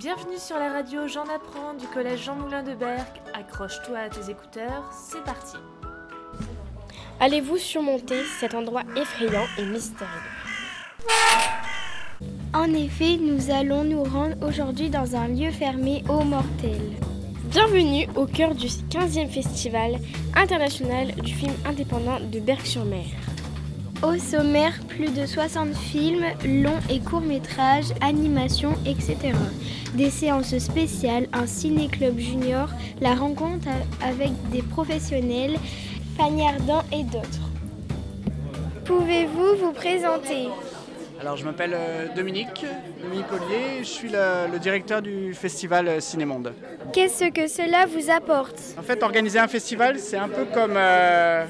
Bienvenue sur la radio J'en apprends du collège Jean Moulin de Berck. Accroche-toi à tes écouteurs, c'est parti. Allez-vous surmonter cet endroit effrayant et mystérieux? En effet, nous allons nous rendre aujourd'hui dans un lieu fermé aux mortels. Bienvenue au cœur du 15e Festival international du film indépendant de Berck-sur-Mer. Au sommaire, plus de 60 films, longs et courts métrages, animations, etc. Des séances spéciales, un ciné-club junior, la rencontre avec des professionnels, Fanny Ardant et d'autres. Pouvez-vous vous présenter? Alors je m'appelle euh, Dominique, Dominique Ollier, je suis le, le directeur du festival euh, Cinémonde. Qu'est-ce que cela vous apporte? En fait, organiser un festival, c'est un peu comme euh,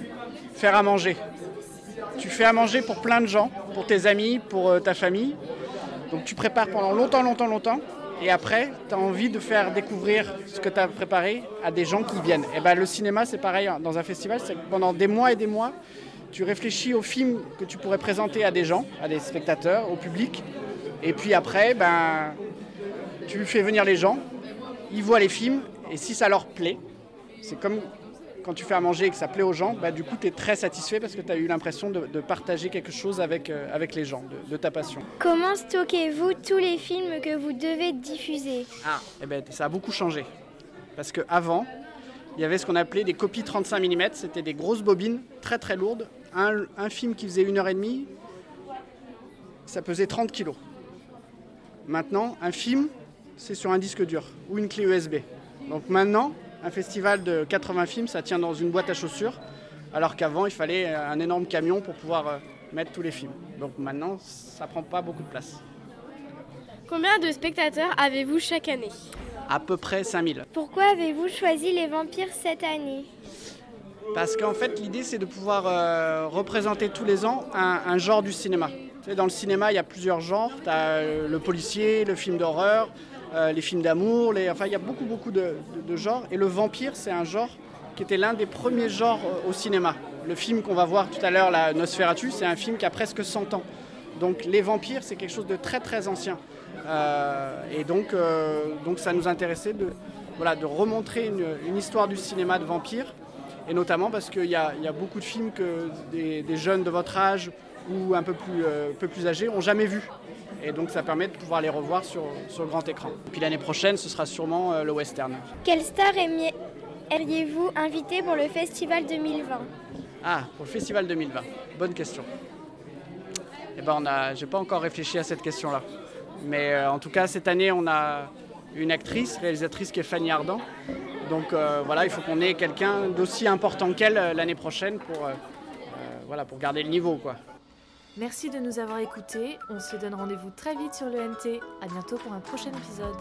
faire à manger. Tu fais à manger pour plein de gens, pour tes amis, pour euh, ta famille. Donc tu prépares pendant longtemps, longtemps, longtemps. Et après, tu as envie de faire découvrir ce que tu as préparé à des gens qui viennent. Et ben, le cinéma, c'est pareil hein, dans un festival, c'est que pendant des mois et des mois, tu réfléchis au film que tu pourrais présenter à des gens, à des spectateurs, au public. Et puis après, ben, tu fais venir les gens, ils voient les films, et si ça leur plaît, c'est comme quand tu fais à manger et que ça plaît aux gens, bah, du coup, tu es très satisfait parce que tu as eu l'impression de, de partager quelque chose avec, euh, avec les gens, de, de ta passion. Comment stockez-vous tous les films que vous devez diffuser? Ah, eh ben, ça a beaucoup changé. Parce qu'avant, il y avait ce qu'on appelait des copies 35 mm, c'était des grosses bobines très très lourdes. Un, un film qui faisait une heure et demie, ça pesait 30 kilos. Maintenant, un film, c'est sur un disque dur ou une clé USB. Donc maintenant, un festival de 80 films, ça tient dans une boîte à chaussures, alors qu'avant, il fallait un énorme camion pour pouvoir euh, mettre tous les films. Donc maintenant, ça prend pas beaucoup de place. Combien de spectateurs avez-vous chaque année? À peu près 5000. Pourquoi avez-vous choisi les vampires cette année? Parce qu'en fait, l'idée, c'est de pouvoir euh, représenter tous les ans un, un genre du cinéma. Tu sais, dans le cinéma, il y a plusieurs genres. Tu as le policier, le film d'horreur, euh, les films d'amour. Les... Enfin, il y a beaucoup, beaucoup de, genres. Et le vampire, c'est un genre qui était l'un des premiers genres euh, au cinéma. Le film qu'on va voir tout à l'heure, la Nosferatu, c'est un film qui a presque 100 ans. Donc les vampires, c'est quelque chose de très, très ancien. Euh, et donc, donc, ça nous intéressait de, voilà, de remontrer une, histoire du cinéma de vampires et notamment parce qu'il y, y a beaucoup de films que des jeunes de votre âge ou un peu plus, euh, peu plus âgés ont jamais vus. Et donc ça permet de pouvoir les revoir sur, sur le grand écran. Et puis l'année prochaine, ce sera sûrement euh, le western. Quelle star airiez-vous inviter pour le festival 2020 Ah, pour le festival 2020, bonne question. Eh ben, on a, j'ai pas encore réfléchi à cette question-là. Mais euh, en tout cas, cette année, on a une actrice, réalisatrice qui est Fanny Ardant. Donc euh, voilà, il faut qu'on ait quelqu'un d'aussi important qu'elle l'année prochaine pour, voilà, pour garder le niveau. Quoi. Merci de nous avoir écoutés. On se donne rendez-vous très vite sur le NT. À bientôt pour un prochain épisode.